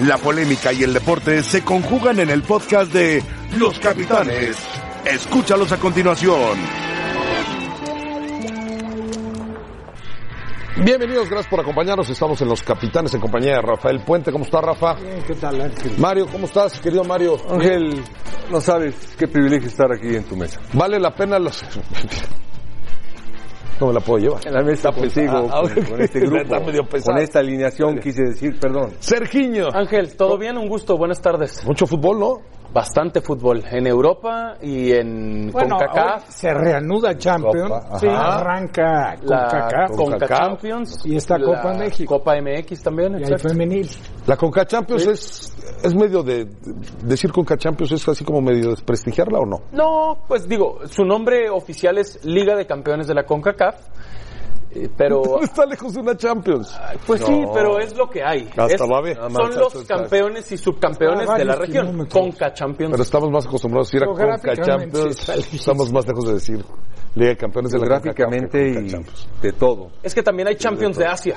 La polémica y el deporte se conjugan en el podcast de Los Capitanes. Escúchalos a continuación. Bienvenidos, gracias por acompañarnos. Estamos en Los Capitanes en compañía de Rafael Puente. ¿Cómo está, Rafa? Bien, ¿qué tal, Ángel? Mario, ¿cómo estás, querido Mario? Ángel, no sabes qué privilegio estar aquí en tu mesa. Vale la pena los... No me la puedo llevar. En la mesa contigo, Ah, con, con este está grupo, medio pesado. con esta alineación, quise decir, perdón. Sergiño. Ángel, ¿todo bien? Un gusto, buenas tardes. Mucho fútbol, ¿no? Bastante fútbol en Europa y en CONCACAF. hoy se reanuda Champions, sí, arranca La CONCACAF Concacaf. CONCA Champions Y está la Copa México. Copa MX también, y hay femenil. La Conca Champions es, es medio de, de- decir Conca Champions es así como medio desprestigiarla o no. No, pues digo, su nombre oficial es Liga de Campeones de la CONCACAF, pero está lejos de una Champions. pues sí, pero es lo que hay. Hasta Es- son los campeones y subcampeones Ah, de la región. kilómetros. CONCA Champions. Pero estamos más acostumbrados a decir a Conca Champions. Estamos más lejos de decir Liga de Campeones de la Gráficamente y Champions. de todo. Es que también hay Champions de Asia.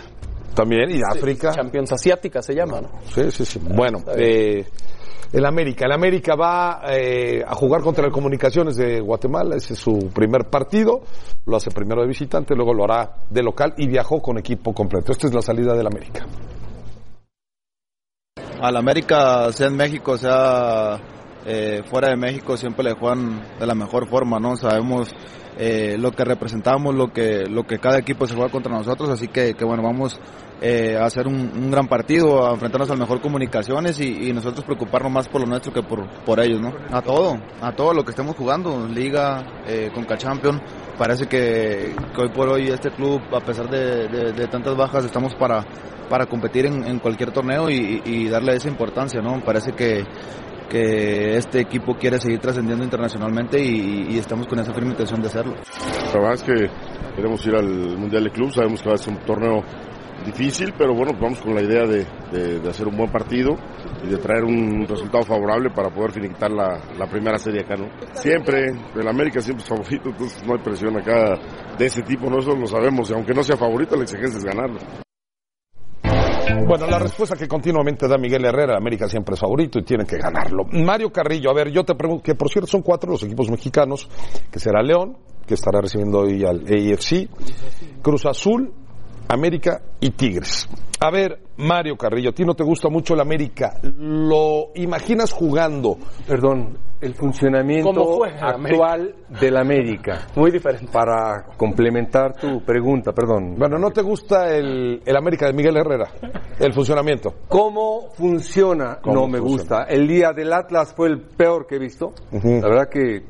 También, y de África. Champions Asiática se llama, ¿no? Sí, sí, sí. Bueno, eh, el América. El América va eh, a jugar contra el Comunicaciones de Guatemala. Ese es su primer partido. Lo hace primero de visitante, luego lo hará de local y viajó con equipo completo. Esta es la salida del América. Al América, sea en México, sea eh, fuera de México, siempre le juegan de la mejor forma, ¿no? Sabemos eh, lo que representamos, lo que, lo que cada equipo se juega contra nosotros, así que, que bueno, vamos eh, a hacer un, un gran partido, a enfrentarnos al mejor comunicaciones y, y nosotros preocuparnos más por lo nuestro que por, por ellos, ¿no? A todo, a todo lo que estemos jugando, Liga, eh, Conca Champions, parece que, que hoy por hoy este club, a pesar de, de- de tantas bajas, estamos para, para competir en, en cualquier torneo y, y darle esa importancia, ¿no? Parece que, que este equipo quiere seguir trascendiendo internacionalmente y, y estamos con esa firme intención de hacerlo. La verdad es que queremos ir al Mundial de Club, sabemos que va a ser un torneo difícil, pero bueno, vamos con la idea de, de- hacer un buen partido y de traer un resultado favorable para poder finiquitar la, la primera serie acá, ¿no? Siempre, el América siempre es favorito, entonces no hay presión acá de ese tipo, nosotros lo sabemos, y aunque no sea favorito, la exigencia es ganarlo. Bueno, la respuesta que continuamente da Miguel Herrera, América siempre es favorito y tiene que ganarlo. Mario Carrillo, a ver, yo te pregunto, que por cierto son cuatro los equipos mexicanos, que será León, que estará recibiendo hoy al AFC, Cruz Azul, América y Tigres. A ver, Mario Carrillo, a ti no te gusta mucho el América, ¿lo imaginas jugando? Perdón, el funcionamiento ¿Cómo juega actual del América. Muy diferente. Para complementar tu pregunta, perdón. Bueno, ¿no te gusta el, el América de Miguel Herrera? El funcionamiento. ¿Cómo funciona? ¿Cómo no me funciona? gusta. El día del Atlas fue el peor que he visto. La verdad que...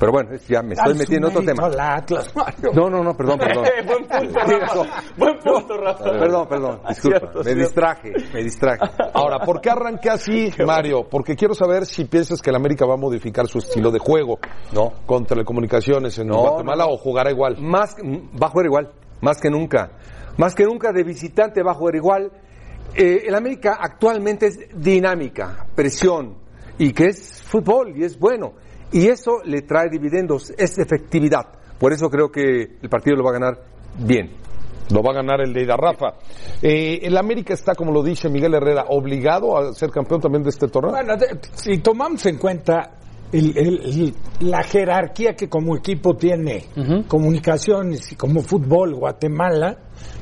Pero bueno, ya me estoy metiendo en otro tema. al Atlas, Mario. No, no, no, perdón, perdón. Buen punto, Rafa. Buen punto, Rafa. Perdón, perdón, disculpa. Cierto, me cierto. distraje, me distraje. Ahora, ¿por qué arranqué así, Mario? Porque quiero saber si piensas que el América va a modificar su estilo de juego No. contra el Comunicaciones en No, Guatemala no. o jugará igual. Más, va a jugar igual, más que nunca. Más que nunca de visitante va a jugar igual. Eh, el América actualmente es dinámica, presión, y que es fútbol y es bueno. Y eso le trae dividendos, es efectividad. Por eso creo que el partido lo va a ganar bien. Lo va a ganar el de Ida Rafa. Eh, el América está, como lo dice Miguel Herrera, obligado a ser campeón también de este torneo. Bueno, de- si tomamos en cuenta el- el- el- la jerarquía que como equipo tiene comunicaciones y como fútbol Guatemala,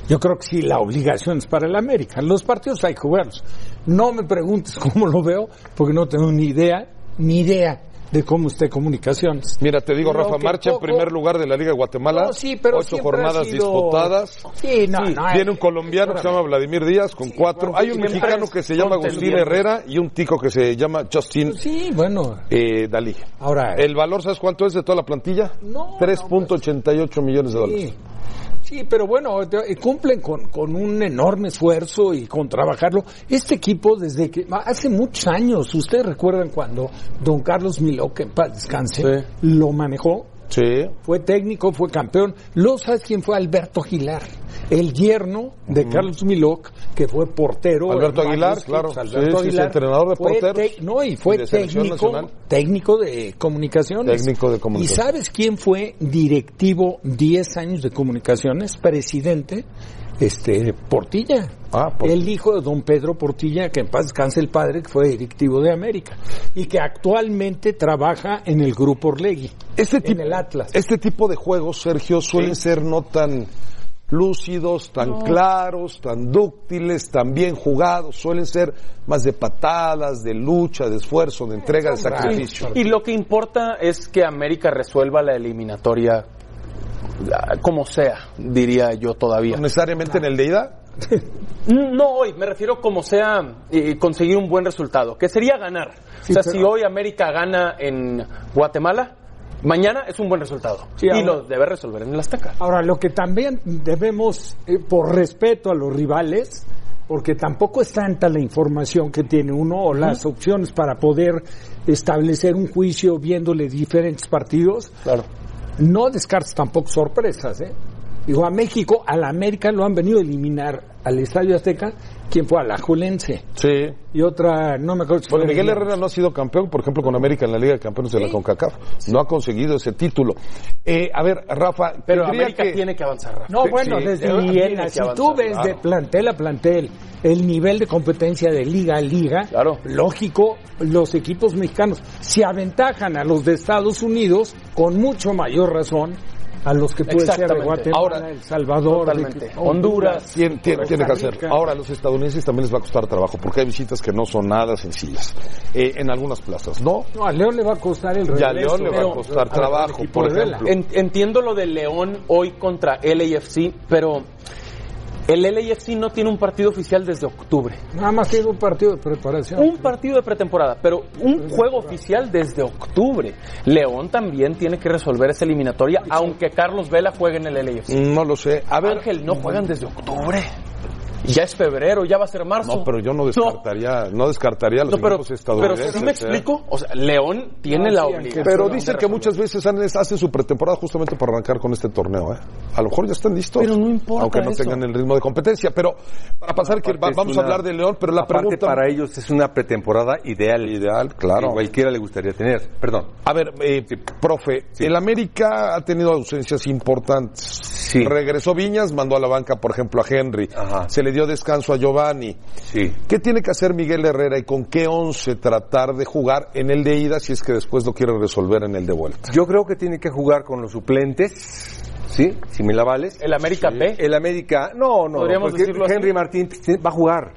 yo creo que sí la obligación es para el América. Los partidos hay que jugarlos. No me preguntes cómo lo veo, porque no tengo ni idea, ni idea de cómo esté comunicaciones. Mira, te digo, Rafa, marcha en primer lugar de la Liga de Guatemala. No, sí, pero ocho jornadas sido- disputadas. Sí, no, no, Viene eh, un colombiano que se llama Vladimir Díaz con cuatro. bueno, Hay un mexicano es que se llama Agustín. Herrera y un tico que se llama Justin Sí, bueno. eh, Dalí. Ahora, ¿El valor sabes cuánto es de toda la plantilla? No, 3.88 millones de dólares. Sí. Pero bueno, de- cumplen con, con un enorme esfuerzo y con trabajarlo. Este equipo, desde que hace muchos años, ustedes recuerdan cuando don Carlos Miló, que en paz descanse, lo manejó, Sí. fue técnico, fue campeón. Luego, ¿sabes quién fue? Alberto Aguilar, el yerno de Carlos Milok, que fue portero. Alberto Aguilar, claro. clubes. Sí, sí, entrenador de porteros. te- no, y fue Y de selección técnico, técnico de comunicaciones. Técnico de comunicaciones. ¿Y sabes quién fue directivo 10 años de comunicaciones? Presidente. este Portilla. Ah, Portilla. El hijo de don Pedro Portilla, que en paz descanse el padre, que fue directivo de América. Y que actualmente trabaja en el Grupo Orlegui. Este en tipo, el Atlas. Este tipo de juegos, Sergio, suelen ser no tan lúcidos, tan claros, tan dúctiles, tan bien jugados, suelen ser más de patadas, de lucha, de esfuerzo, de entrega, de sacrificio. Y lo que importa es que América resuelva la eliminatoria ah, como sea, diría yo todavía. No necesariamente en el de ida. No hoy, me refiero como sea eh, conseguir un buen resultado, que sería ganar. o sea, pero- si hoy América gana en Guatemala, mañana es un buen resultado. Sí, y ahora- lo debe resolver en el Azteca. Ahora, lo que también debemos, eh, por respeto a los rivales, porque tampoco es tanta la información que tiene uno o las opciones para poder establecer un juicio viéndole diferentes partidos, Claro. no descartes tampoco sorpresas, ¿eh? Digo, a México, a la América lo han venido a eliminar al Estadio Azteca, quien fue a la Julense. Sí. Y otra, no me acuerdo si Bueno, Miguel Herrera no ha sido campeón, por ejemplo, con América en la Liga de Campeones de la CONCACAF. No ha conseguido ese título. Eh, a ver, Rafa, Pero América que- tiene que avanzar rápido. No, bueno, sí, desde Viena, si avanzar, tú ves de plantel a plantel el nivel de competencia de liga a liga, Claro. lógico, los equipos mexicanos se aventajan a los de Estados Unidos con mucho mayor razón a los que puede ser. Guatemala, Ahora, El Salvador, de-. Honduras. Tiene, tiene- tiene que hacer. Ahora, a los estadounidenses también les va a costar trabajo, porque hay visitas que no son nada sencillas. Eh, en algunas plazas, ¿no? No, a León le va a costar el regreso. Y a León le va a costar trabajo, por ejemplo. En- entiendo lo de León hoy contra LAFC, pero el LAFC no tiene un partido oficial desde octubre. Nada más tiene un partido de preparación. Un partido de pretemporada, pero un juego oficial desde octubre. León también tiene que resolver esa eliminatoria, aunque Carlos Vela juegue en el LAFC. No lo sé. A ver, Ángel, no juegan desde octubre. Ya es febrero, ya va a ser marzo. no, pero yo no descartaría, no, descartaría los No, pero, equipos pero estadounidenses. ¿sí me ¿eh? explico? O sea, León tiene No, la sí, obligación. Pero dicen que muchas veces hacen su pretemporada justamente para arrancar con este torneo, ¿eh? A lo mejor ya están listos. Pero no importa Aunque no eso. tengan el ritmo de competencia. Pero para pasar, que va- vamos a hablar de León, pero la pregunta... para ellos es una pretemporada ideal. Ideal, claro. Que cualquiera le gustaría tener. Perdón. A ver, eh, profe, el América ha tenido ausencias importantes. Sí. Regresó Viñas, mandó a la banca, por ejemplo, a Henry. Ajá. Se le dio descanso a Giovanni. Sí. ¿Qué tiene que hacer Miguel Herrera y con qué once tratar de jugar en el de ida si es que después lo quiere resolver en el de vuelta? Yo creo que tiene que jugar con los suplentes. ¿Sí? Si me la vales. El América B. El América, no, no, Podríamos porque así. Henry Martín va a jugar.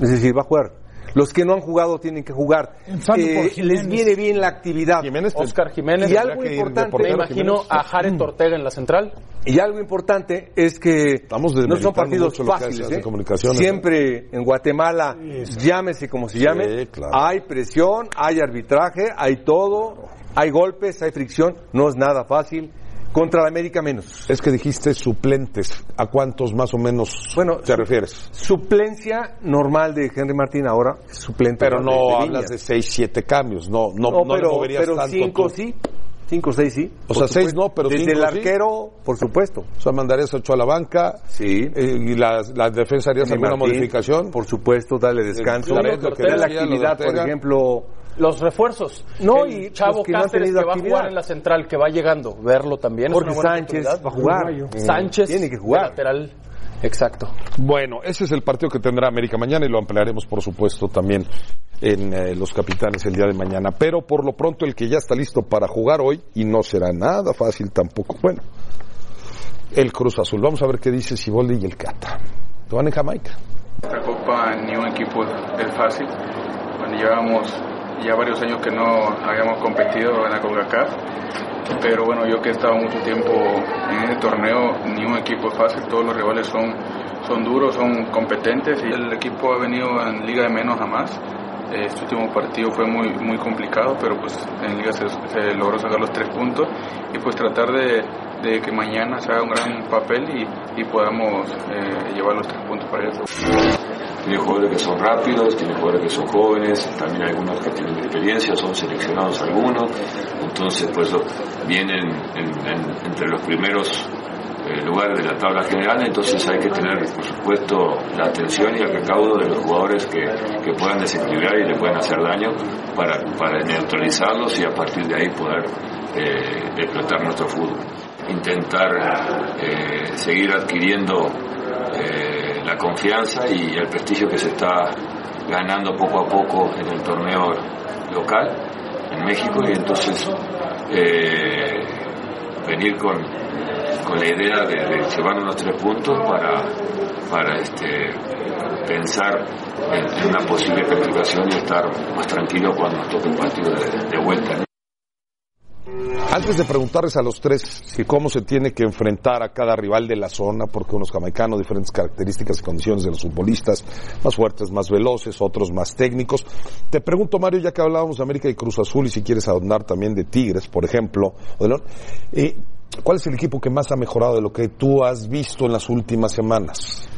Es decir, va a jugar. Los que no han jugado tienen que jugar. Eh, les viene bien la actividad. Jiménez, Oscar Jiménez. Y algo importante, Me imagino Jiménez. a Jared Ortega en la central. Y algo importante es que Estamos no son partidos fáciles. ¿eh? comunicaciones, Siempre en Guatemala, llámese como se llame, Sí, claro. hay presión, hay arbitraje, hay todo, hay golpes, hay fricción, no es nada fácil. Contra la América menos. Es que dijiste suplentes. ¿A cuántos más o menos Bueno, te su- refieres? Suplencia normal de Henry Martín ahora, suplente. Pero no de hablas de seis, siete cambios. No, no, No, no, le pero, moverías pero tanto cinco tú. sí, cinco seis sí. O sea, seis supuesto. no, pero Desde cinco el sí. arquero, por supuesto. O sea, mandarías ocho a la banca. Sí. eh, y la, la defensa harías alguna Martín, modificación. Por supuesto, darle descanso. La actividad, por ejemplo, Los refuerzos. No, El y Chavo que no han Cáceres tenido que va a actividad. jugar en la central, que va llegando. Verlo también. es Jorge una buena Sánchez va a jugar. Uruguayo. Sánchez. Tiene que jugar. Lateral. Exacto. Bueno, ese es el partido que tendrá América mañana y lo ampliaremos, por supuesto, también en eh, los capitanes el día de mañana. Pero por lo pronto, el que ya está listo para jugar hoy, y no será nada fácil tampoco, bueno, el Cruz Azul. Vamos a ver qué dice Siboldi y el Cata. Que van en Jamaica. Esta copa ni un equipo es fácil. Bueno, llevamos ya varios años que no habíamos competido en la CONCACAF, pero bueno, yo que he estado mucho tiempo en este torneo, ni un equipo es fácil, todos los rivales son, son duros, son competentes y el equipo ha venido en liga de menos a más. Este último partido fue muy, muy complicado, pero pues en liga se, logró sacar los tres puntos y pues tratar de, que mañana se haga un gran papel y, podamos eh, llevar los tres puntos para ellos. Tiene jugadores que son rápidos, tiene jugadores que son jóvenes, también algunos que tienen experiencia, son seleccionados algunos, entonces pues vienen en- en- entre los primeros eh, lugares de la tabla general, entonces hay que tener por supuesto la atención y el recaudo de los jugadores que, que puedan desequilibrar y le pueden hacer daño para, para neutralizarlos y a partir de ahí poder eh, explotar nuestro fútbol. Intentar eh, seguir adquiriendo eh, la confianza y el prestigio que se está ganando poco a poco en el torneo local en México y entonces venir con, con la idea de, de llevar unos tres puntos para, para este, pensar en, una posible calificación y estar más tranquilo cuando nos toque un partido de, vuelta. Antes de preguntarles a los tres que cómo se tiene que enfrentar a cada rival de la zona, porque unos jamaicanos, diferentes características y condiciones de los futbolistas, más fuertes, más veloces, otros más técnicos. Te pregunto, Mario, ya que hablábamos de América y Cruz Azul, y si quieres ahondar también de Tigres, por ejemplo, o de León, eh, ¿cuál es el equipo que más ha mejorado de lo que tú has visto en las últimas semanas?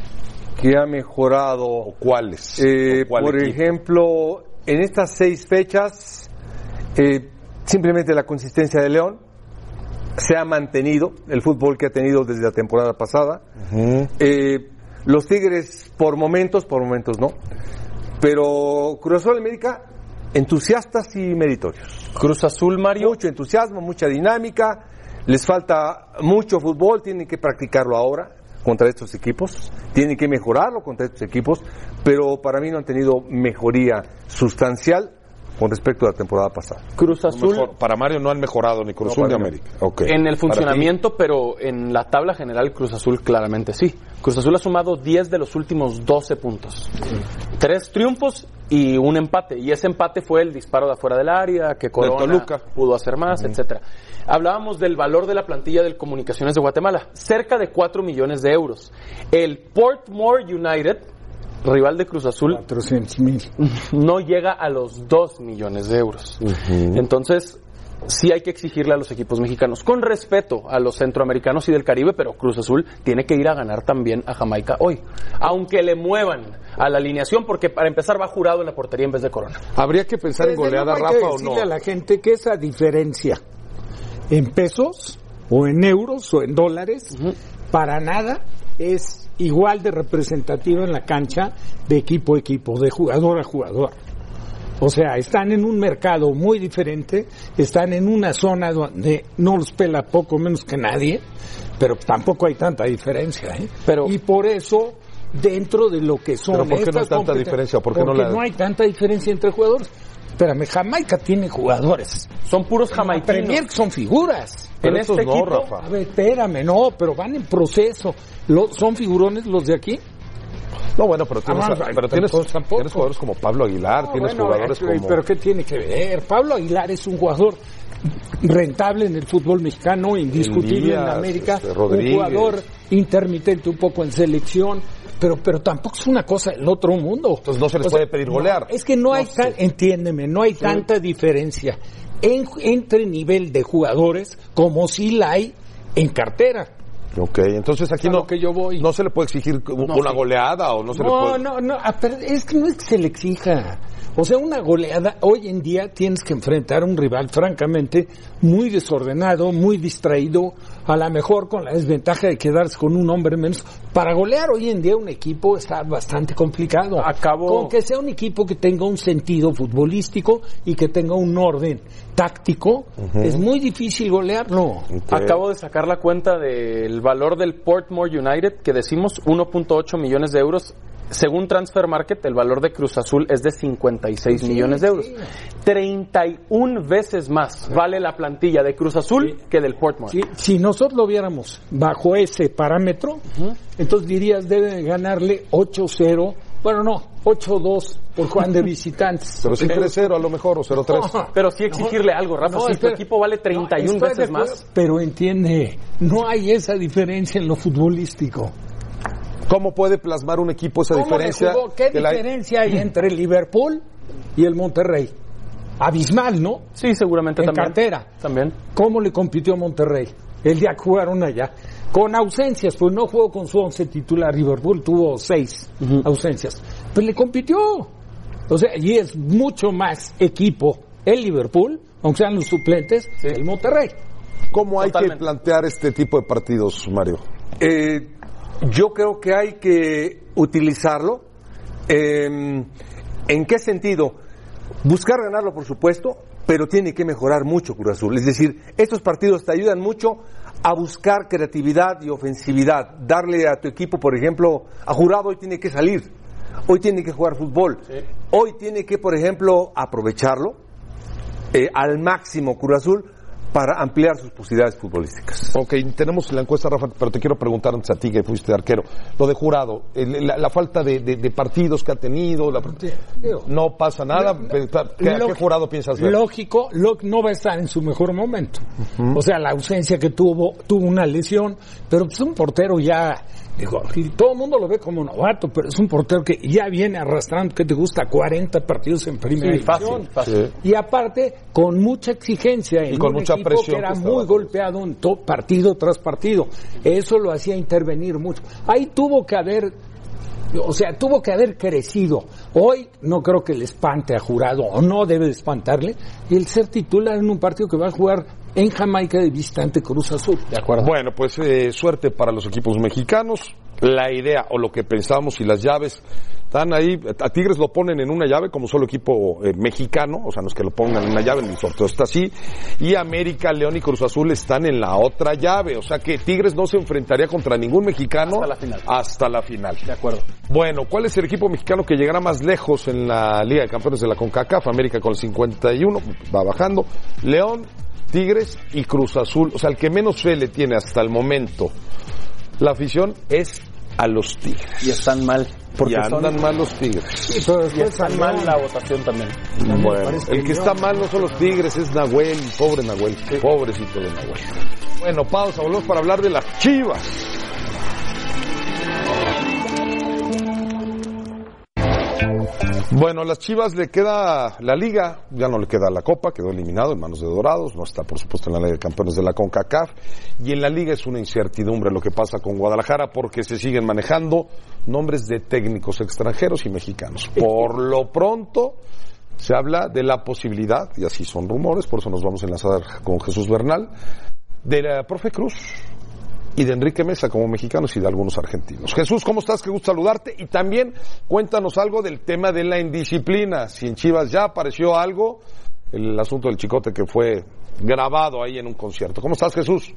que ha mejorado. ¿O cuáles? Eh, ¿O cuál por equipo? ejemplo, en estas seis fechas, eh, simplemente la consistencia de León se ha mantenido, el fútbol que ha tenido desde la temporada pasada. Ujú. Eh, los Tigres por momentos, por momentos no. Pero Cruz Azul América, entusiastas y meritorios. Cruz Azul, Mario. Mucho entusiasmo, mucha dinámica. Les falta mucho fútbol, tienen que practicarlo ahora contra estos equipos, tienen que mejorarlo contra estos equipos, pero para mí no han tenido mejoría sustancial con respecto a la temporada pasada. Cruz Azul Mejor- para Mario no han mejorado ni Cruz No, Azul ni América. Ok. en el funcionamiento, pero en la tabla general Cruz Azul claramente sí. Cruz Azul ha sumado 10 de los últimos 12 puntos. Tres triunfos y un empate. Y ese empate fue el disparo de afuera del área, que Corona Toluca. pudo hacer más, etcétera. Hablábamos del valor de la plantilla del Comunicaciones de Guatemala, cerca de 4 millones de euros. El Portmore United, rival de Cruz Azul, 400 mil. no llega a los 2 millones de euros. Entonces, sí hay que exigirle a los equipos mexicanos, con respeto a los centroamericanos y del Caribe, pero Cruz Azul tiene que ir a ganar también a Jamaica hoy. Aunque le muevan a la alineación, porque para empezar va jurado en la portería en vez de Corona. ¿Habría que pensar en goleada, hay que Rafa, o decirle no? a la gente que esa diferencia en pesos o en euros o en dólares para nada es igual de representativa en la cancha de equipo a equipo, de jugador a jugador. O sea, están en un mercado muy diferente, están en una zona donde no los pela poco menos que nadie, pero tampoco hay tanta diferencia. ¿eh? Pero- y por eso, dentro de lo que son Pero ¿por qué no hay tanta diferencia? ¿Por qué no porque la- no hay tanta diferencia entre jugadores. Espérame, Jamaica tiene jugadores. Son puros jamaicanos. Premier son figuras. Pero en estos este no, equipo, Rafa. A ver, espérame, no, pero van en proceso. Lo- ¿Son figurones los de aquí? No, bueno, pero tienes, Ah, pero tienes, tampoco, tienes jugadores como Pablo Aguilar, No, tienes bueno, jugadores eh, como... Pero ¿qué tiene que ver? Pablo Aguilar es un jugador rentable en el fútbol mexicano, indiscutible en América, este, un jugador intermitente un poco en selección, pero pero tampoco es una cosa del otro mundo. Entonces no se les O sea, puede pedir golear. no, es que no, hay No tan, entiéndeme, no hay tanta diferencia en, entre nivel de jugadores como si la hay en cartera. Ok, entonces aquí no, lo que yo voy. no se le puede exigir una goleada o no se le No, puede... no, no, ah, pero es que no es que se le exija. O sea, una goleada, hoy en día tienes que enfrentar a un rival, francamente, muy desordenado, muy distraído, a lo mejor con la desventaja de quedarse con un hombre menos. Para golear hoy en día un equipo está bastante complicado. Acabo- Con que sea un equipo que tenga un sentido futbolístico y que tenga un orden táctico, es muy difícil golearlo. Ok. Acabo de sacar la cuenta del valor del Portmore United, que decimos 1.8 millones de euros. Según Transfer Market, el valor de Cruz Azul es de 56 Sí, millones de euros. sí. 31 veces más vale la plantilla de Cruz Azul que del Portmore. Si, si nosotros lo viéramos bajo ese parámetro, entonces dirías debe ganarle 8-0, bueno no, 8-2 por Juan de visitantes. Pero sí 3-0 a lo mejor o 0-3. Pero sí exigirle algo, Rafa. No, si tu espera. equipo vale 31 No, veces más. Pero entiende, no hay esa diferencia en lo futbolístico. ¿Cómo puede plasmar un equipo esa ¿Cómo le diferencia? ¿Qué la- diferencia hay entre el Liverpool y el Monterrey? Abismal, ¿no? Sí, seguramente En también. cartera. También. ¿Cómo le compitió Monterrey? El día que jugaron allá. Con ausencias, pues no jugó con su once titular. Liverpool tuvo seis ausencias. Pero le compitió. O sea, y es mucho más equipo el Liverpool, aunque sean los suplentes, el Monterrey. ¿Cómo hay Totalmente. que plantear este tipo de partidos, Mario? Eh, yo creo que hay que utilizarlo. Eh, ¿En qué sentido? Buscar ganarlo, por supuesto, pero tiene que mejorar mucho Cruz Azul. Es decir, estos partidos te ayudan mucho a buscar creatividad y ofensividad, darle a tu equipo, por ejemplo, a Jurado hoy tiene que salir, hoy tiene que jugar fútbol, hoy tiene que, por ejemplo, aprovecharlo eh, al máximo Cruz Azul para ampliar sus posibilidades futbolísticas. Ok, tenemos la encuesta, Rafa, pero te quiero preguntar antes a ti que fuiste arquero. Lo de jurado, el- la, la falta de, de- de partidos que ha tenido, la- no pasa nada. ¿Qué, ¿Qué Lo- jurado piensas ver? Lógico, lo- no va a estar en su mejor momento. O sea, la ausencia que tuvo, tuvo una lesión, pero es un portero ya, digo, todo el mundo lo ve como novato, pero es un portero que ya viene arrastrando, que te gusta, 40 partidos en primera Sí, fácil, división. fácil. Y aparte, con mucha exigencia en Y con un mucha equipo presión que era que estaba. muy golpeado en to- partido tras partido. Eso lo hacía intervenir mucho. Ahí tuvo que haber o sea, tuvo que haber crecido. Hoy no creo que le espante a jurado, o no debe de espantarle, el ser titular en un partido que va a jugar en Jamaica de visitante Cruz Azul. De acuerdo. Bueno, pues eh, suerte para los equipos mexicanos. La idea o lo que pensamos y las llaves están ahí. A Tigres lo ponen en una llave como solo equipo eh, mexicano, o sea, no es que lo pongan en una llave, el sorteo está así. Y América, León y Cruz Azul están en la otra llave, o sea que Tigres no se enfrentaría contra ningún mexicano Hasta la final. Hasta la final. De acuerdo. Bueno, ¿cuál es el equipo mexicano que llegará más lejos en la Liga de Campeones de la CONCACAF? América con el 51, va bajando. León, Tigres y Cruz Azul. O sea, el que menos fe le tiene hasta el momento la afición es a los Tigres. Y están mal. Porque son- andan mal los Tigres. Sí, pero y están mal la votación también. Bueno, el que no. está mal no son los Tigres, es Nahuel, pobre Nahuel, pobrecito de Nahuel. Bueno, pausa, volvemos para hablar de las Chivas. Bueno, a las Chivas le queda la liga, ya no le queda la copa, quedó eliminado en manos de Dorados, no está por supuesto en la Liga de Campeones de la CONCACAF, y en la liga es una incertidumbre lo que pasa con Guadalajara porque se siguen manejando nombres de técnicos extranjeros y mexicanos. Por lo pronto, se habla de la posibilidad, y así son rumores, por eso nos vamos a enlazar con Jesús Bernal, de la profe Cruz y de Enrique Mesa como mexicanos y de algunos argentinos. Jesús, ¿cómo estás? Qué gusto saludarte. Y también cuéntanos algo del tema de la indisciplina. Si en Chivas ya apareció algo, el asunto del chicote que fue grabado ahí en un concierto. ¿Cómo estás, Jesús?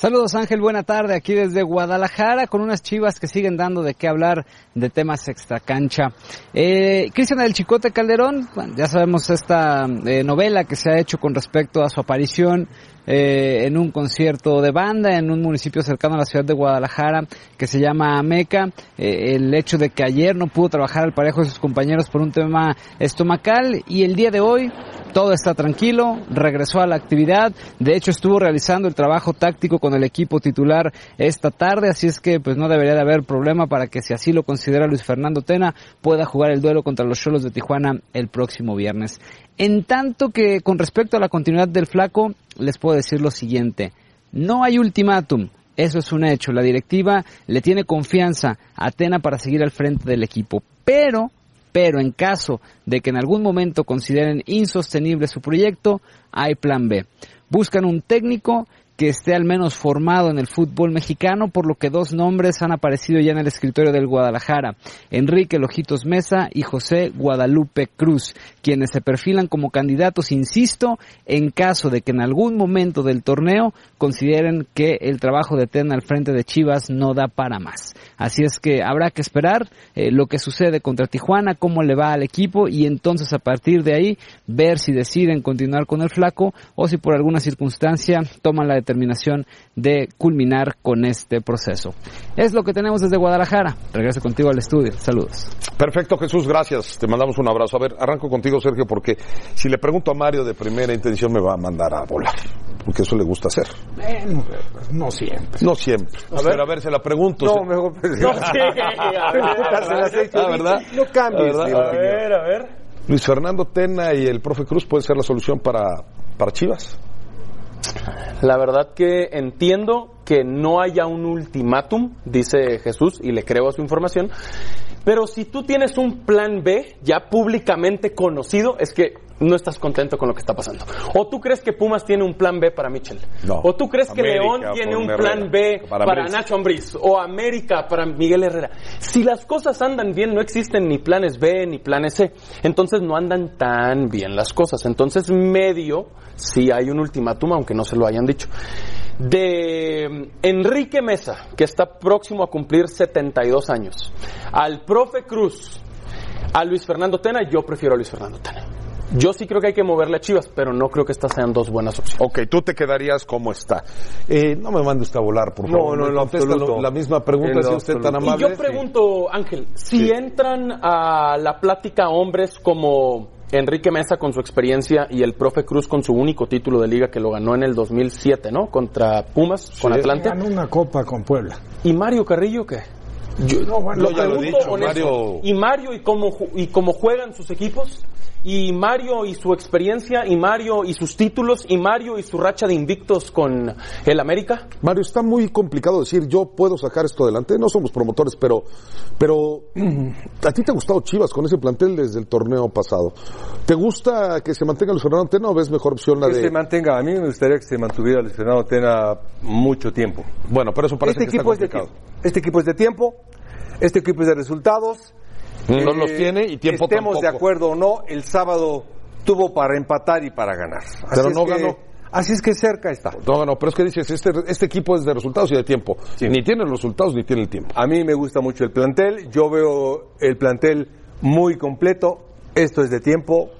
Saludos Ángel, buena tarde aquí desde Guadalajara con unas chivas que siguen dando de qué hablar de temas extracancha. Eh, Cristian del Chicote Calderón, ya sabemos esta eh, novela que se ha hecho con respecto a su aparición eh, en un concierto de banda en un municipio cercano a la ciudad de Guadalajara que se llama Ameca. Eh, el hecho de que ayer no pudo trabajar al parejo de sus compañeros por un tema estomacal y el día de hoy todo está tranquilo, regresó a la actividad, de hecho estuvo realizando el trabajo táctico con el equipo titular esta tarde, así es que pues no debería de haber problema para que si así lo considera Luis Fernando Tena pueda jugar el duelo contra los Cholos de Tijuana el próximo viernes. En tanto que con respecto a la continuidad del flaco, les puedo decir lo siguiente, no hay ultimátum, eso es un hecho, la directiva le tiene confianza a Tena para seguir al frente del equipo, pero pero en caso de que en algún momento consideren insostenible su proyecto, hay plan B. Buscan un técnico que esté al menos formado en el fútbol mexicano, por lo que dos nombres han aparecido ya en el escritorio del Guadalajara, Enrique Lojitos Mesa y José Guadalupe Cruz, quienes se perfilan como candidatos, insisto, en caso de que en algún momento del torneo consideren que el trabajo de Tena al frente de Chivas no da para más. Así es que habrá que esperar eh, lo que sucede contra Tijuana, cómo le va al equipo y entonces a partir de ahí ver si deciden continuar con el flaco o si por alguna circunstancia toman la determinación de culminar con este proceso. Es lo que tenemos desde Guadalajara. Regreso contigo al estudio. Saludos. Perfecto, Jesús, gracias. Te mandamos un abrazo. A ver, arranco contigo, Sergio, porque si le pregunto a Mario de primera intención me va a mandar a volar, porque eso le gusta hacer. No siempre. No siempre. A ver, a ver, se la pregunto. No, Se- mejor. No, sí, a ver, he hecho. Ah, ¿verdad? No cambies. Ah, A a ver, a ver. Luis Fernando Tena y el profe Cruz pueden ser la solución para, para Chivas. La verdad que entiendo que no haya un ultimátum, dice Jesús, y le creo a su información. Pero si tú tienes un plan B ya públicamente conocido, es que no estás contento con lo que está pasando. O tú crees que Pumas tiene un plan B para Michel. No. O tú crees que León tiene un Herrera. plan B Para. Nacho Ambriz. O América para Miguel Herrera. Si las cosas andan bien, no existen ni planes B ni planes C. Entonces no andan tan bien las cosas. Entonces medio, si hay un ultimátum, aunque no se lo hayan dicho. De mm, Enrique Mesa, que está próximo a cumplir 72 años, al profe Cruz, a Luis Fernando Tena, yo prefiero a Luis Fernando Tena. Yo sí creo que hay que moverle a Chivas, pero no creo que estas sean dos buenas opciones. Ok, tú te quedarías como está. Eh, no me mande usted a volar, por No, favor. no, lo contesta absoluto. lo- la misma pregunta, si usted tan absoluto. Y amable. yo pregunto, Ángel, si entran a la plática hombres como Enrique Mesa con su experiencia y el profe Cruz con su único título de liga que lo ganó en el 2007, ¿no? Contra Pumas, con Atlante. Ganó una copa con Puebla. ¿Y Mario Carrillo qué? Yo No, bueno, Lo ya lo he pregunto dicho, honesto. Mario. ¿Y Mario y cómo, ju- y cómo juegan sus equipos? ¿Y Mario y su experiencia? ¿Y Mario y sus títulos? ¿Y Mario y su racha de invictos con el América? Mario, está muy complicado decir yo puedo sacar esto adelante. No somos promotores, pero, pero a ti te ha gustado Chivas con ese plantel desde el torneo pasado. ¿Te gusta que se mantenga Luis Fernando Tena o ves mejor opción la Que de? se mantenga, a mí me gustaría que se mantuviera Luis Fernando Tena mucho tiempo. Bueno, pero eso parece Este que equipo, está es de complicado. tiempo. este equipo es de tiempo, este equipo es de resultados. No Eh, los tiene y tiempo Estemos tampoco. de acuerdo o no, el sábado tuvo para empatar y para ganar. Así Pero es no que- ganó. Así es que cerca está. No, no, pero es que dices, este, este equipo es de resultados y de tiempo. Sí. Ni tiene los resultados ni tiene el tiempo. A mí me gusta mucho el plantel, yo veo el plantel muy completo, esto es de tiempo,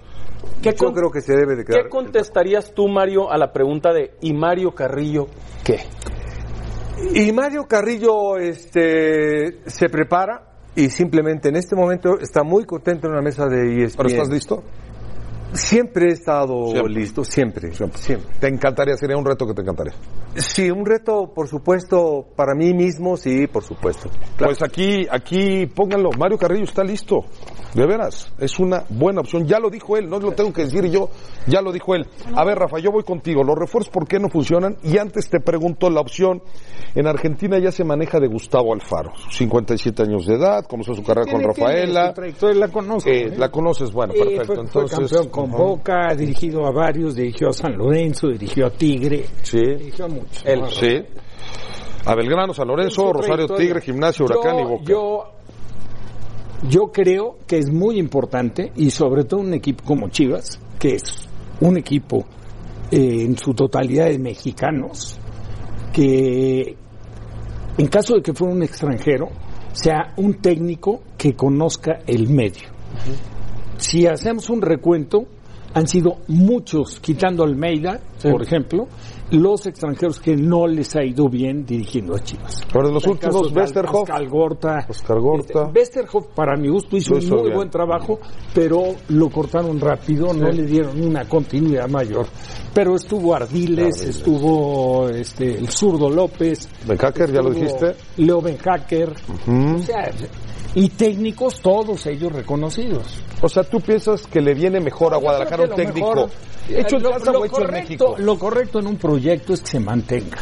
¿Qué yo creo que se debe de quedar. ¿Qué contestarías tú, Mario, a la pregunta de ¿y Mario Carrillo qué? Y Mario Carrillo este, se prepara y simplemente en este momento está muy contento en una mesa de E ESPN. ¿Pero estás listo? Siempre he estado Siempre. listo, siempre, siempre. Te encantaría, sería un reto que te encantaría. Sí, un reto, por supuesto, para mí mismo, sí, por supuesto. Claro. Pues aquí, aquí pónganlo. Mario Carrillo está listo. De veras, es una buena opción. Ya lo dijo él, no lo tengo que decir yo, ya lo dijo él. A ver, Rafa, yo voy contigo. Los refuerzos, ¿por qué no funcionan? Y antes te pregunto la opción. En Argentina ya se maneja de Gustavo Alfaro, 57 años de edad, comenzó su carrera con Tiene- tiene Rafaela. su trayectoria, la conozco. Eh, ¿eh? la conoces, bueno, Eh, perfecto. fue, fue Entonces, campeón con Boca, ha dirigido a varios, dirigió a San Lorenzo, dirigió a Tigre, Sí, dirigió a muchos. Él, ¿no? sí. A Belgrano, San Lorenzo, Rosario. Tigre, Gimnasio, Huracán Yo- y Boca. Yo, yo creo que es muy importante, y sobre todo un equipo como Chivas, que es un equipo eh, en su totalidad de mexicanos, que en caso de que fuera un extranjero, sea un técnico que conozca el medio. Si hacemos un recuento, han sido muchos, quitando Almeida, por ejemplo, los extranjeros que no les ha ido bien dirigiendo a Chivas. Pero de los El últimos, Westerhoff. Pascal Gorta. Oscar Gorta. Este, Westerhoff, para mi gusto, hizo un muy bien. buen trabajo, pero lo cortaron rápido, no le dieron una continuidad mayor. Pero estuvo Ardiles, estuvo este, el zurdo López. Benhacker, ya lo dijiste. Leo Benhacker. O sea, y técnicos todos ellos reconocidos. O sea, ¿tú piensas que le viene mejor a Guadalajara un técnico mejor- hecho en lo- casa lo o hecho en correcto- México? Lo correcto en un proyecto es que se mantenga.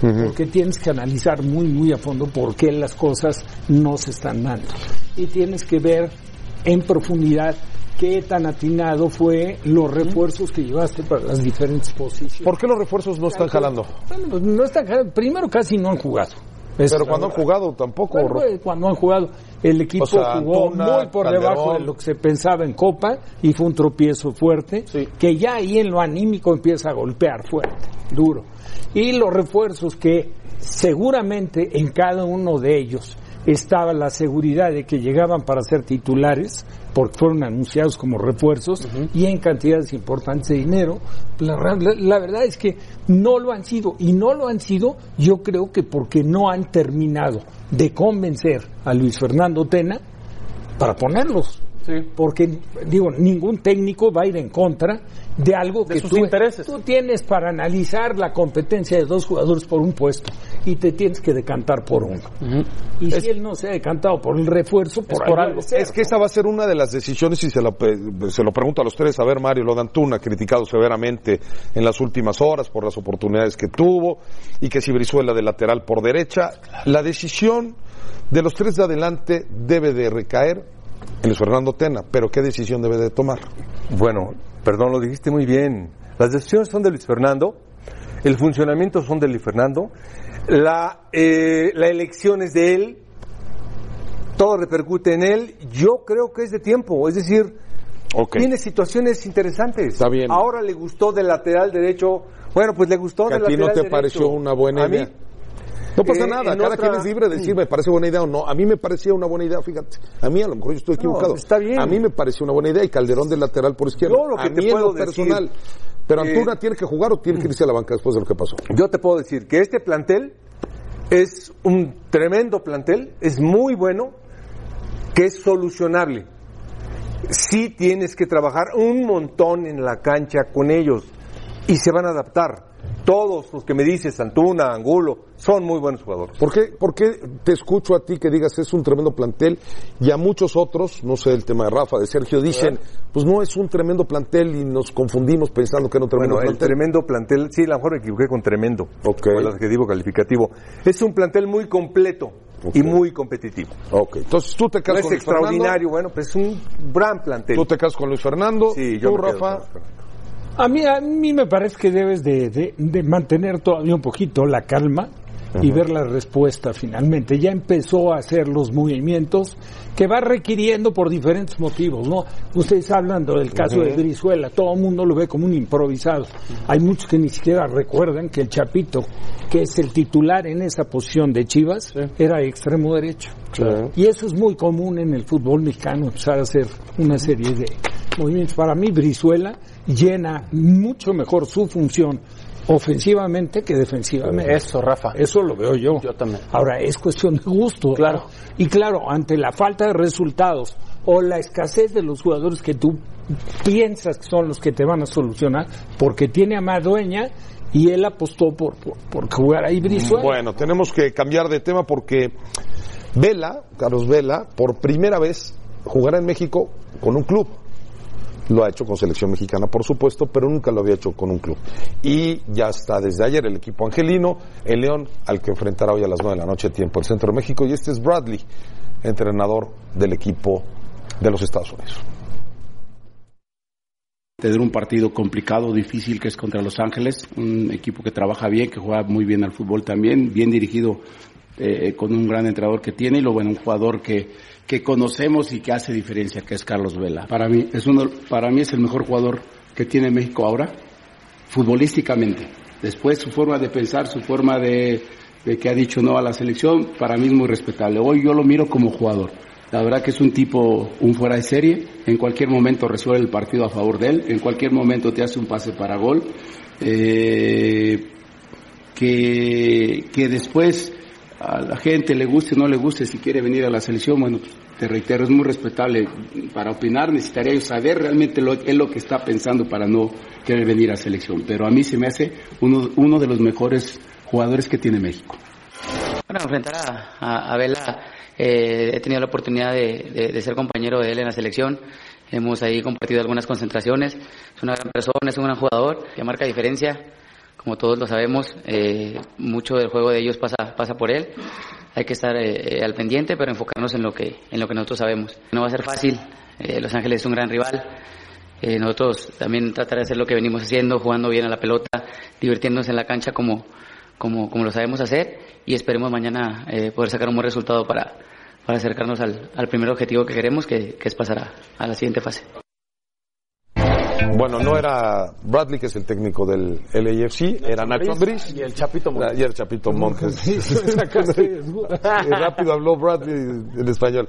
Porque tienes que analizar muy, muy a fondo por qué las cosas no se están dando. Y tienes que ver en profundidad qué tan atinado fue los refuerzos que llevaste para las diferentes posiciones. ¿Por qué los refuerzos no están jalando? Bueno, no están jalando. Primero casi no han jugado. Es Pero cuando han jugado tampoco. Bueno, cuando han jugado, el equipo O sea, jugó Antuna, muy por Calderón. debajo de lo que se pensaba en Copa y fue un tropiezo fuerte, Sí. que ya ahí en lo anímico empieza a golpear fuerte, duro. Y los refuerzos que seguramente en cada uno de ellos estaba la seguridad de que llegaban para ser titulares, porque fueron anunciados como refuerzos y en cantidades importantes de dinero. La, la- la verdad es que no lo han sido y no lo han sido yo creo que porque no han terminado de convencer a Luis Fernando Tena para ponerlos. Porque, digo, ningún técnico va a ir en contra de algo De que sus tú, intereses. tú tienes para analizar la competencia de dos jugadores por un puesto y te tienes que decantar por uno. Y si él no se ha decantado por el refuerzo, por, por algo ser, Es que esa va a ser una de las decisiones y se lo, pe- se lo pregunto a los tres. A ver, Mario Lodantuna, criticado severamente en las últimas horas por las oportunidades que tuvo y que si Brizuela de lateral por derecha. La decisión de los tres de adelante debe de recaer Luis Fernando Tena, pero ¿qué decisión debe de tomar? Bueno, perdón, lo dijiste muy bien. Las decisiones son de Luis Fernando, el funcionamiento son de Luis Fernando, la, eh, la elección es de él, todo repercute en él. Yo creo que es de tiempo, es decir, tiene situaciones interesantes. Está bien. Ahora le gustó del lateral derecho. Bueno, pues le gustó del a ti no lateral te derecho. pareció una buena A mí, idea. No pasa nada, cada otra- quien es libre de decir me parece buena idea o no. A mí me parecía una buena idea, fíjate. A mí a lo mejor yo estoy equivocado. está bien. A mí me pareció una buena idea y Calderón del lateral por izquierda. Yo lo que a te mí puedo decir, personal. Pero eh, Antuna tiene que jugar o tiene que irse a la banca después de lo que pasó. Yo te puedo decir que este plantel es un tremendo plantel, es muy bueno, que es solucionable. Sí tienes que trabajar un montón en la cancha con ellos y se van a adaptar. Todos los que me dices, Antuna, Angulo, son muy buenos jugadores. ¿Por qué, por qué te escucho a ti que digas es un tremendo plantel y a muchos otros, no sé el tema de Rafa, de Sergio, dicen, pues no es un tremendo plantel y nos confundimos pensando que era un tremendo Bueno, el plantel? tremendo plantel, sí, a lo mejor me equivoqué con tremendo, Ok. con el adjetivo calificativo. Es un plantel muy completo y muy competitivo. Ok, entonces tú te No casas es con Luis Fernando, extraordinario, bueno, pues es un gran plantel. tú te casas con Luis Fernando, Sí, yo tú Rafa. A mí, a mí me parece que debes de, de- de mantener todavía un poquito la calma y ver la respuesta finalmente. Ya empezó a hacer los movimientos que va requiriendo por diferentes motivos, ¿no? Ustedes hablando del caso de Brizuela, todo el mundo lo ve como un improvisado. Hay muchos que ni siquiera recuerdan que el Chapito, que es el titular en esa posición de Chivas, era extremo derecho. Y eso es muy común en el fútbol mexicano, empezar a hacer una serie de movimientos. Para mí, Brizuela llena mucho mejor su función ofensivamente que defensivamente. Eso, Rafa. Eso lo veo yo. Yo también. Ahora, es cuestión de gusto. Claro. ¿no? Y claro, ante la falta de resultados o la escasez de los jugadores que tú piensas que son los que te van a solucionar, porque tiene a Madueña y él apostó por, por, por jugar ahí Brizuela. Bueno, tenemos que cambiar de tema porque Vela, Carlos Vela, por primera vez jugará en México con un club. Lo ha hecho con selección mexicana, por supuesto, pero nunca lo había hecho con un club. Y ya está desde ayer el equipo angelino, el León, al que enfrentará hoy a las 9 de la noche, tiempo el centro de México. Y este es Bradley, entrenador del equipo de los Estados Unidos. tener un partido complicado, difícil que es contra Los Ángeles, un equipo que trabaja bien, que juega muy bien al fútbol también, bien dirigido eh, con un gran entrenador que tiene y lo bueno, un jugador que, que conocemos y que hace diferencia, que es Carlos Vela. Para mí es uno, para mí es el mejor jugador que tiene México ahora, futbolísticamente. Después su forma de pensar, su forma de, de que ha dicho no a la selección, para mí es muy respetable. Hoy yo lo miro como jugador. La verdad que es un tipo, un fuera de serie, en cualquier momento resuelve el partido a favor de él, en cualquier momento te hace un pase para gol, eh, que, que después a la gente le guste o no le guste, si quiere venir a la selección, bueno, te reitero, es muy respetable. Para opinar necesitaría yo saber realmente lo, es lo que está pensando para no querer venir a selección, pero a mí se me hace uno, uno de los mejores jugadores que tiene México. Bueno, enfrentar a, a, a Vela, eh, he tenido la oportunidad de, de, de, ser compañero de él en la selección. Hemos ahí compartido algunas concentraciones. Es una gran persona, es un gran jugador que marca diferencia. Como todos lo sabemos, eh, mucho del juego de ellos pasa, pasa por él. Hay que estar eh, al pendiente, pero enfocarnos en lo que, en lo que nosotros sabemos. No va a ser fácil. Eh, Los Ángeles es un gran rival. Eh, nosotros también tratar de hacer lo que venimos haciendo, jugando bien a la pelota, divirtiéndonos en la cancha como, como, como lo sabemos hacer y esperemos mañana eh, poder sacar un buen resultado para, para acercarnos al, al primer objetivo que queremos, que, es pasar a, la siguiente fase. Bueno, no era Bradley, que es el técnico del LAFC, era Nacho Ambriz y el Chapito Montes. Y el Chapito Montes. y rápido habló Bradley en español.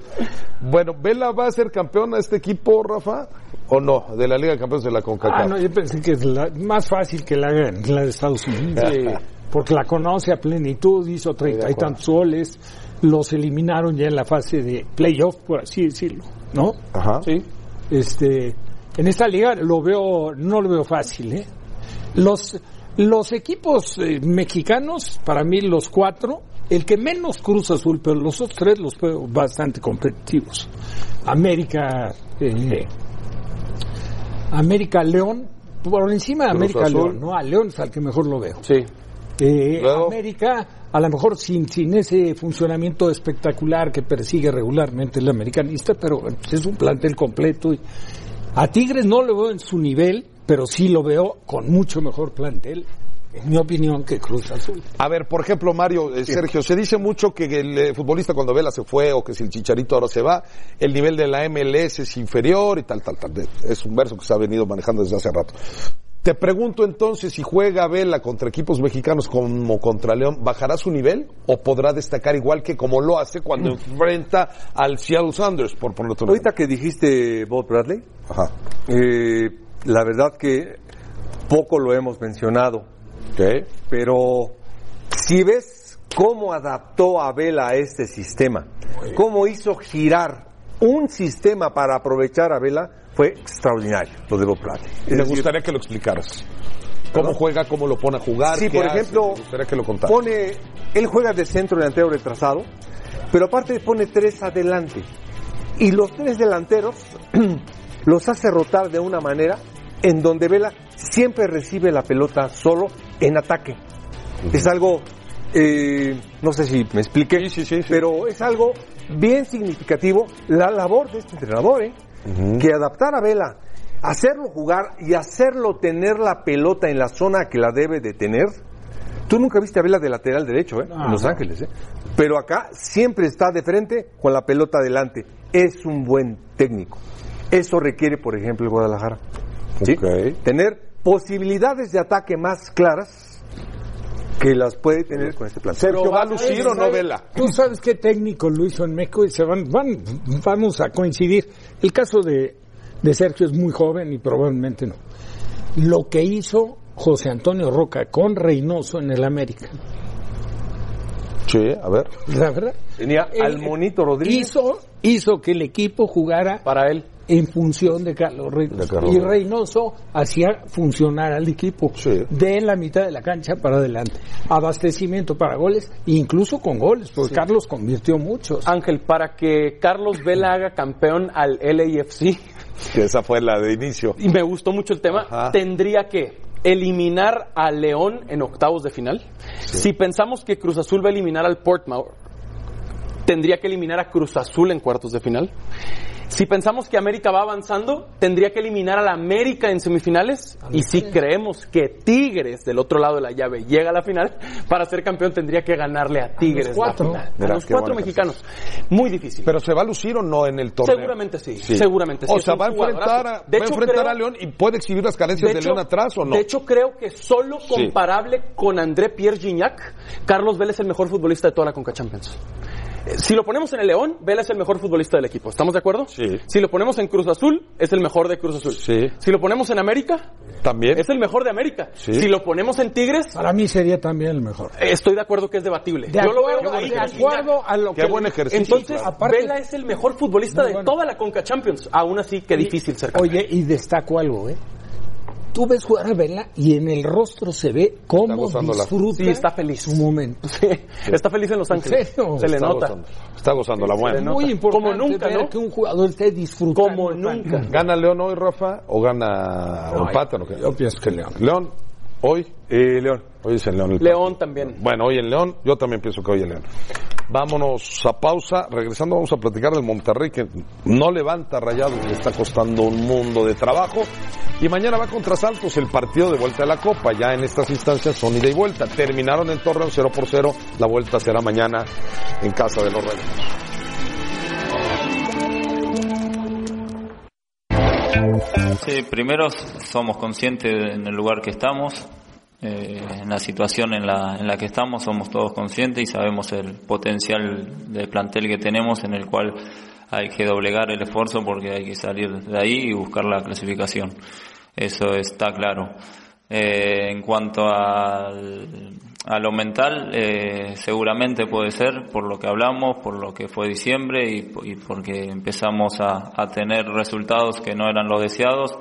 Bueno, ¿Vela va a ser campeón a este equipo, Rafa? ¿O no? De la Liga de Campeones de la CONCACAF. Ah, no, yo pensé que es la, más fácil que la la de Estados Unidos. Sí. Porque la conoce a plenitud, hizo treinta y tantos goles, los eliminaron ya en la fase de playoff, por así decirlo, ¿no? Ajá. Sí. Este, en esta liga lo veo, no lo veo fácil, ¿eh? Los, los equipos eh, mexicanos, para mí los cuatro, el que menos Cruz Azul, pero los otros tres los veo bastante competitivos. América, eh, América León, por encima de América León, ¿no? A León es al que mejor lo veo. Sí. Eh, América, a lo mejor sin, sin ese funcionamiento espectacular que persigue regularmente el americanista, pero es un plantel completo y, A Tigres no lo veo en su nivel, pero sí lo veo con mucho mejor plantel, en mi opinión, que Cruz Azul. A ver, por ejemplo, Mario, eh, Sergio, se dice mucho que el eh, futbolista cuando Vela se fue o que si el Chicharito ahora se va, el nivel de la MLS es inferior y tal, tal, tal. Es un verso que se ha venido manejando desde hace rato. Te pregunto entonces, si juega Vela contra equipos mexicanos como contra León, ¿bajará su nivel o podrá destacar igual que como lo hace cuando enfrenta al Seattle Sanders, por ponerlo otro Ahorita que dijiste Bob Bradley, Ajá. eh, la verdad que poco lo hemos mencionado, pero si ves cómo adaptó a Vela a este sistema, cómo hizo girar un sistema para aprovechar a Vela, fue extraordinario lo de Bob Bradley. Es Me decir, gustaría que lo explicaras. ¿Cómo juega, cómo lo pone a jugar? Sí, por hace? ejemplo, Me gustaría que lo pone, él juega de centro delantero retrasado, pero aparte pone tres adelante. Y los tres delanteros los hace rotar de una manera en donde Vela siempre recibe la pelota solo en ataque. Es algo, eh, no sé si me expliqué, pero es algo bien significativo la labor de este entrenador, ¿eh? Que adaptar a Vela, hacerlo jugar y hacerlo tener la pelota en la zona que la debe de tener. Tú nunca viste a Vela de lateral derecho, ¿eh? en Los Ángeles, ¿eh? pero acá siempre está de frente con la pelota adelante. Es un buen técnico. Eso requiere, por ejemplo, el Guadalajara. ¿sí? Tener posibilidades de ataque más claras que las puede tener con este plan. Sergio, ¿va a lucir o no Vela? Tú sabes qué técnico lo hizo en México y se van, van, vamos a coincidir. El caso de, de Sergio es muy joven y probablemente no. Lo que hizo José Antonio Roca con Reynoso en el América. Sí, a ver. La verdad. Tenía al Monito Rodríguez. Hizo, hizo que el equipo jugara para él en función de Carlos Reynoso. Carlos y Reynoso. Hacía funcionar al equipo de la mitad de la cancha para adelante. Abastecimiento para goles, incluso con goles, porque Carlos convirtió muchos. Ángel, para que Carlos Vela haga campeón al LAFC, Que esa fue la de inicio. y me gustó mucho el tema, Ajá. tendría que eliminar a León en octavos de final. Si pensamos que Cruz Azul va a eliminar al Portmouth, tendría que eliminar a Cruz Azul en cuartos de final. Si pensamos que América va avanzando, tendría que eliminar a la América en semifinales. Y si creemos que Tigres del otro lado de la llave llega a la final, para ser campeón tendría que ganarle a Tigres cuatro. la final. Mira, a los cuatro mexicanos. Muy difícil. Pero se va a lucir o no en el torneo. Seguramente sí, seguramente sí. O sea, va a enfrentar, a. De va hecho, enfrentar creo- a León y puede exhibir las carencias de, hecho- León atrás o no. De hecho, creo que solo Sí. comparable con André Pierre Gignac, Carlos Vela es el mejor futbolista de toda la Conca Champions. Si lo ponemos en el León, Vela es el mejor futbolista del equipo. ¿Estamos de acuerdo? Sí. Si lo ponemos en Cruz Azul, es el mejor de Cruz Azul. Sí. Si lo ponemos en América, También. es el mejor de América. Sí. Si lo ponemos en Tigres, Para mí sería también el mejor. estoy de acuerdo que es debatible. De Yo lo veo ahí de acuerdo a lo Qué que... buen ejercicio. Entonces, claro. Aparte- Vela es el mejor futbolista de toda la Conca Champions. Aún así, qué difícil ser campeón. Oye, y destaco algo, ¿eh? Tú ves jugar a Vela y en el rostro se ve cómo disfruta Sí, está feliz. su momento. Sí, Está feliz en Los Ángeles. Se le Está nota. gozando, está gozando la buena. Nota. Muy importante Como nunca, ver ¿no? que un jugador esté disfrutando. Como nunca. ¿Gana León hoy, Rafa? ¿O gana o empata? ¿no? Yo pienso que León. León, hoy. Eh, León. Hoy es el León. el León también. Bueno, hoy en León, yo también pienso que hoy en León. Vámonos a pausa. Regresando vamos a platicar del Monterrey que no levanta rayado y le está costando un mundo de trabajo. Y mañana va contra Santos el partido de vuelta de la Copa. Ya en estas instancias son ida y vuelta. Terminaron el torneo 0 por 0. La vuelta será mañana en casa de los Reyes. Sí, primero somos conscientes en el lugar que estamos, eh, en la situación en la, en la que estamos, somos todos conscientes y sabemos el potencial de plantel que tenemos en el cual hay que doblegar el esfuerzo porque hay que salir de ahí y buscar la clasificación. Eso está claro. Eh, en cuanto a lo mental, eh, seguramente puede ser por lo que hablamos, por lo que fue diciembre y, porque empezamos a, tener resultados que no eran los deseados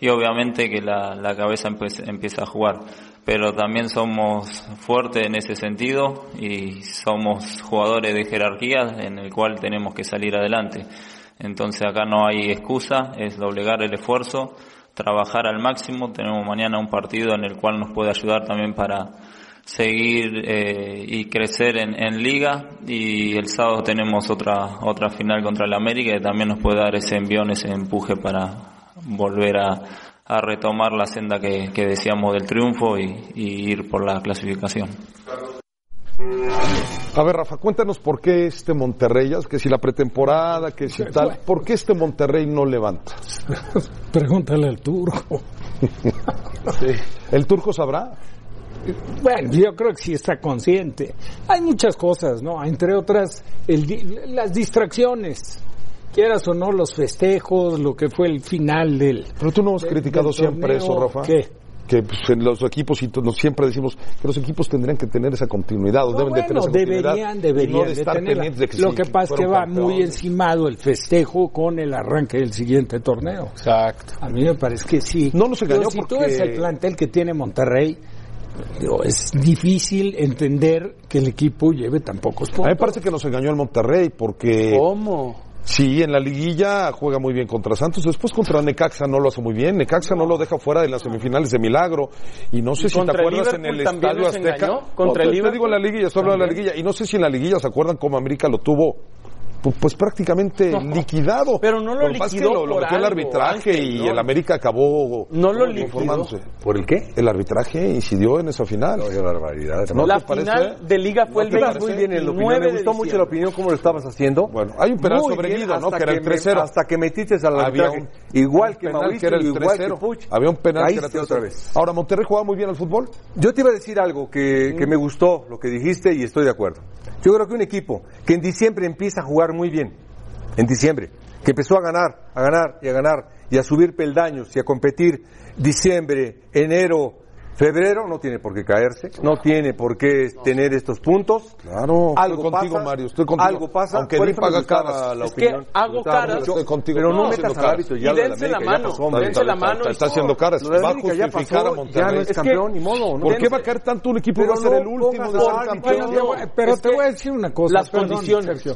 y obviamente que la, cabeza empieza a jugar. Pero también somos fuertes en ese sentido y somos jugadores de jerarquía en el cual tenemos que salir adelante. Entonces acá no hay excusa, es doblegar el esfuerzo, trabajar al máximo. Tenemos mañana un partido en el cual nos puede ayudar también para seguir eh, y crecer en, en liga y el sábado tenemos otra otra final contra el América que también nos puede dar ese envión, ese empuje para volver a, a retomar la senda que, que decíamos del triunfo y, y ir por la clasificación. A ver, Rafa, cuéntanos por qué este Monterrey, que si la pretemporada, que si tal, ¿por qué este Monterrey no levanta? Pregúntale al turco. ¿El turco sabrá? Bueno, yo creo que sí está consciente. Hay muchas cosas, ¿no? Entre otras, el las distracciones. Quieras o no, los festejos, lo que fue el final del. Pero tú no has del- criticado siempre torneo. eso, Rafa. ¿Qué? Que pues, en los equipos, y nos siempre decimos que los equipos tendrían que tener esa continuidad, o No, deben de tener esa continuidad. deberían, deberían no de estar pendientes de que Lo sí, que pasa es que va muy encimado el festejo con el arranque del siguiente torneo. Exacto. A mí me parece que sí. No nos engañó Pero si tú porque- ves el plantel que tiene Monterrey, digo, es difícil entender que el equipo lleve tan pocos A mí puntos. me parece que nos engañó el Monterrey porque ¿Cómo? Sí, en la liguilla juega muy bien contra Santos, después contra Necaxa no lo hace muy bien, Necaxa no lo deja fuera de las semifinales de Milagro y no sé ¿Y si te acuerdas en el Estadio Azteca. engañó? ¿Contra No, el te- te digo en la liguilla, estoy hablando de la liguilla y no sé si en la liguilla se acuerdan cómo América lo tuvo pu- pues prácticamente liquidado. Pero no lo pasa es que liquidó lo, lo metió el algo, arbitraje Ángel, y ¿no? el América acabó No lo liquidó. conformándose. ¿Por el qué? El arbitraje incidió en esa final. Qué barbaridad. ¿No la te parece? final de liga fue ¿No el te Ibas parece? muy bien opinión. 29 Me gustó mucho la opinión, cómo lo estabas haciendo. Bueno, hay un penal Muy sobre bien, Guido, ¿no? hasta Que era el me- 3-0. Hasta que metiste al arbitraje. un- igual que Mauricio, que era el igual que 3-0. Puch. Había un penal que era Caíste 3-0. otra vez. Ahora, ¿Monterrey jugaba muy bien al fútbol? Yo te iba a decir algo que, que me gustó, lo que dijiste, y estoy de acuerdo. Yo creo que un equipo que en diciembre empieza a jugar muy bien, en diciembre, que empezó a ganar, a ganar y a ganar, y a subir peldaños y a competir diciembre, enero, febrero, no tiene por qué caerse, no tiene por qué tener estos puntos. Claro, algo estoy contigo, pasa, Mario, estoy contigo. Algo pasa, Aunque me paga caras. la Es que opinión. hago Me gustaba caras. Estoy contigo. Pero no, No, metas al Y dense la mano, dense la mano. Está, está haciendo caras. Lo de la Va a justificar a Monterrey. ya no es que- campeón, ni modo. ¿no? ¿Por qué va a caer tanto un equipo que Pero va a ser el último de ser campeón? que Pero, te que voy a decir una cosa. las condiciones. Sergio.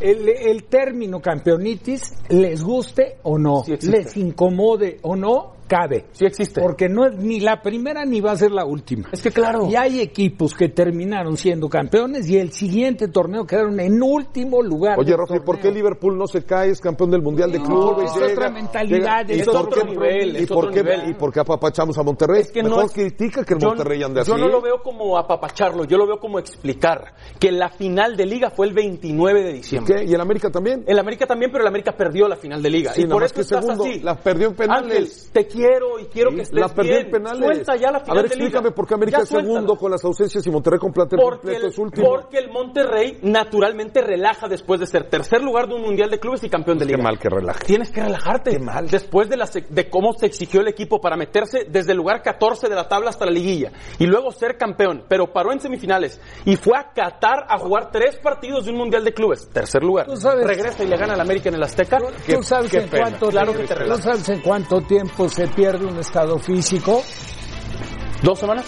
El, el término campeonitis, les guste o no, les incomode o no, cabe. Sí existe. Porque no es ni la primera ni va a ser la última. Es que claro. Y hay equipos que terminaron siendo campeones y el siguiente torneo quedaron en último lugar. Oye, ¿y por qué. Liverpool no se cae? Es campeón del Mundial de No, Clubes. es otra mentalidad, ¿Y es por otro qué- nivel, ¿Y es por otro qué, nivel. ¿Y por qué apapachamos a Monterrey? Es que no Mejor es- critica que el yo- Monterrey ande así. Yo no lo veo como apapacharlo, yo lo veo como explicar que la final de liga fue el 29 de diciembre. ¿Qué? ¿Y el América también? El América también, pero el América perdió la final de liga. Sí, y por eso que estás segundo, así. la perdió en penales. Ángel, te quiero y quiero que estés La perdió bien. en penales. Suelta ya la a final ver, de liga. explícame por qué América es segundo con las ausencias y Monterrey con plantel Porque completo el, es último. porque el Monterrey naturalmente relaja después de ser tercer lugar de un mundial de clubes y campeón de Qué liga. mal que relaje. Tienes que relajarte. Qué mal. Después de, la se- de cómo se exigió el equipo para meterse desde el lugar 14 de la tabla hasta la liguilla y luego ser campeón, pero paró en semifinales y fue a Qatar a jugar tres partidos de un mundial de clubes. Tercer lugar. Tú sabes- Regresa y le gana al América en el Azteca. ¿Tú sabes, qué en pena. cuánto Claro que tiempo, te ¿Tú sabes en cuánto tiempo se pierde un estado físico? ¿Dos semanas?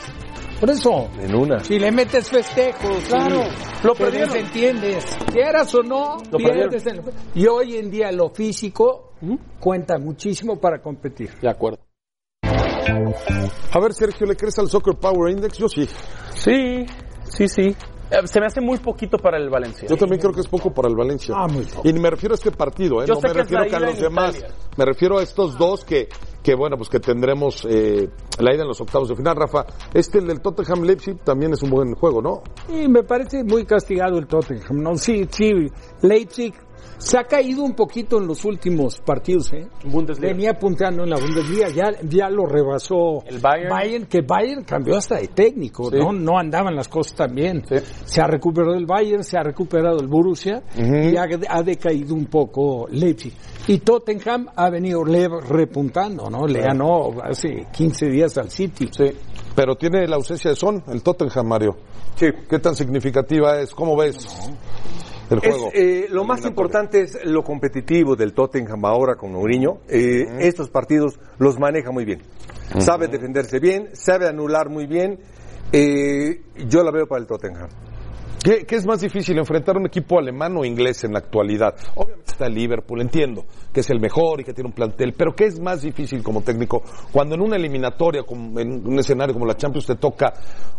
Por eso, En una. si le metes festejos, Claro, sí, lo perdieron. desentiendes. Quieras o no, Lo pierdes. el- Y hoy en día lo físico cuenta muchísimo para competir. De acuerdo. A ver, Sergio, ¿le crees al Soccer Power Index? Yo sí. Sí, sí, sí. Eh, Se me hace muy poquito para el Valencia. Yo también creo que es poco para el Valencia. Ah, muy poco. Y me refiero a este partido, ¿eh? Yo no sé me que es refiero que a los demás. Italia. Me refiero a estos dos que, que bueno, pues que tendremos eh, la ida en los octavos de final, Rafa. Este, el del Tottenham Leipzig, también es un buen juego, ¿no? Y me parece muy castigado el Tottenham. No, sí, sí, Leipzig se ha caído un poquito en los últimos partidos, ¿eh? Bundesliga. Venía punteando en la Bundesliga, ya, ya lo rebasó El Bayern. que Bayern cambió hasta de técnico, Sí. ¿no? No andaban las cosas tan bien. Sí. Se ha recuperado el Bayern, se ha recuperado el Borussia y ha, ha decaído un poco Leipzig. Y Tottenham ha venido le- repuntando, ¿no? Le ganó hace 15 días al City. Sí. Pero tiene la ausencia de Son, el Tottenham, Mario. Sí. ¿Qué tan significativa es? ¿Cómo ves Juego? eh, lo más importante es lo competitivo del Tottenham ahora con Mourinho. Eh, Estos partidos los maneja muy bien. Sabe defenderse bien, sabe anular muy bien. Eh, yo la veo para el Tottenham. ¿Qué, qué es más difícil, enfrentar un equipo alemán o inglés en la actualidad? Obviamente está el Liverpool, entiendo que es el mejor y que tiene un plantel, pero ¿qué es más difícil como técnico cuando en una eliminatoria, como en un escenario como la Champions, te toca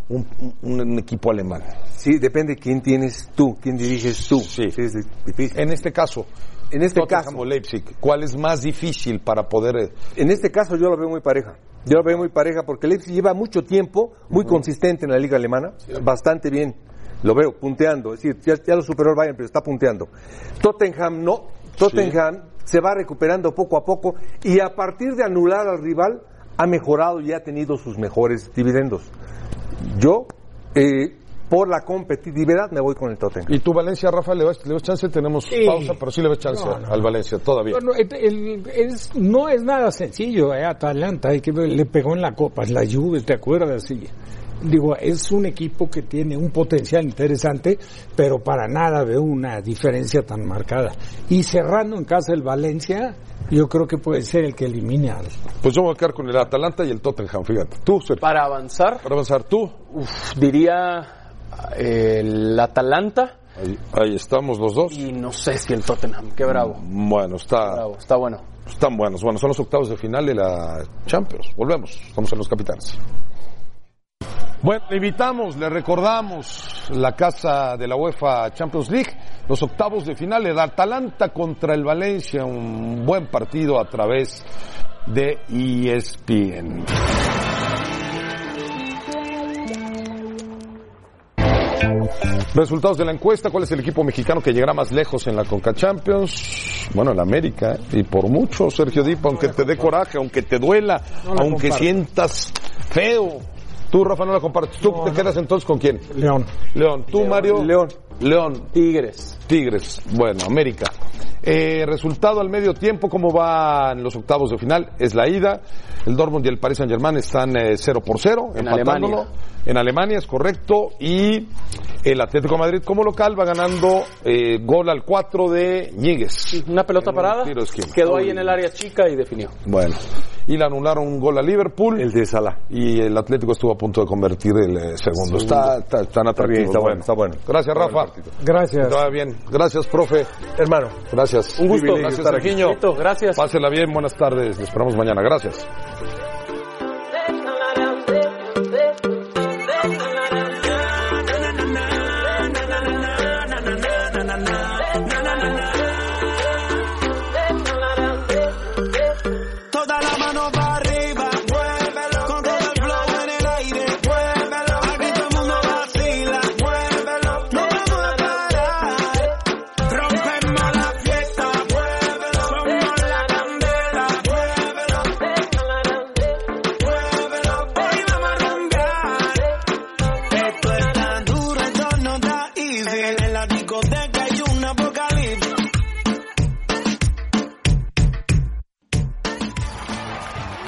un, un- un equipo alemán? Sí, depende quién tienes tú, quién diriges tú. Sí. es difícil. En este caso, En este Tottenham caso. o Leipzig, ¿cuál es más difícil para poder eh, En este caso yo lo veo muy pareja. Yo lo veo muy pareja porque Leipzig lleva mucho tiempo, muy consistente en la liga alemana, bastante bien. Lo veo punteando, es decir, ya, ya lo superó el Bayern, pero está punteando. Tottenham no. Tottenham se va recuperando poco a poco y a partir de anular al rival ha mejorado y ha tenido sus mejores dividendos. Yo, eh, por la competitividad, me voy con el Tottenham. ¿Y tú, Valencia, Rafa, le ves, le ves chance? Tenemos Sí. pausa, pero sí le ves chance No, no. al Valencia todavía. El- el- es, no es nada sencillo, eh, Atalanta, hay que ver, le pegó en la copa, la Juve, ¿te acuerdas? Y, digo, es un equipo que tiene un potencial interesante, pero para nada veo una diferencia tan marcada. Y cerrando en casa el Valencia, yo creo que puede ser el que elimine al... Pues yo voy a quedar con el Atalanta y el Tottenham, fíjate. Tú, Sergio, Para avanzar, para avanzar tú. uf, diría eh, el Atalanta Ahí, ahí estamos los dos. y no sé si el Tottenham. Qué bravo. Bueno, está, Bravo, está bueno. están buenos. Bueno, son los octavos de final de la Champions. Volvemos, estamos en los capitanes. Bueno, le invitamos, le recordamos la casa de la UEFA Champions League, los octavos de final, el Atalanta contra el Valencia, un buen partido a través de ESPN. Resultados de la encuesta, ¿cuál es el equipo mexicano que llegará más lejos en la Conca Champions? Bueno, el América, ¿eh? y por mucho, Sergio Dipa, aunque te dé coraje, aunque te duela, aunque sientas feo. Tú, Rafa, no la compartes. ¿Tú te quedas entonces con quién? León. León. ¿Tú, Mario? León. León. Tigres. Tigres. Bueno, América. Eh, resultado al medio tiempo, ¿cómo van los octavos de final? Es la ida. El Dortmund y el Paris Saint Germain están eh, 0 por 0, En empatándolo. Alemania. En Alemania, es correcto. Y el Atlético de Madrid como local va ganando eh, gol al 4 de Ñíguez. Una pelota En parada. tiro de esquina. Quedó ahí en el área chica y definió. Bueno. Y le anularon un gol a Liverpool. El de Salah. Y el Atlético estuvo a punto de convertir el eh, segundo. Está, está, están atractivos. bien, está bueno, está bueno. Gracias, Rafa. Gracias. Vaya bien. Gracias, profe. Hermano, Gracias. Un gusto. Gracias, estar aquí. Sergiño. Gracias. Pásela bien, buenas tardes. Les esperamos mañana. Gracias.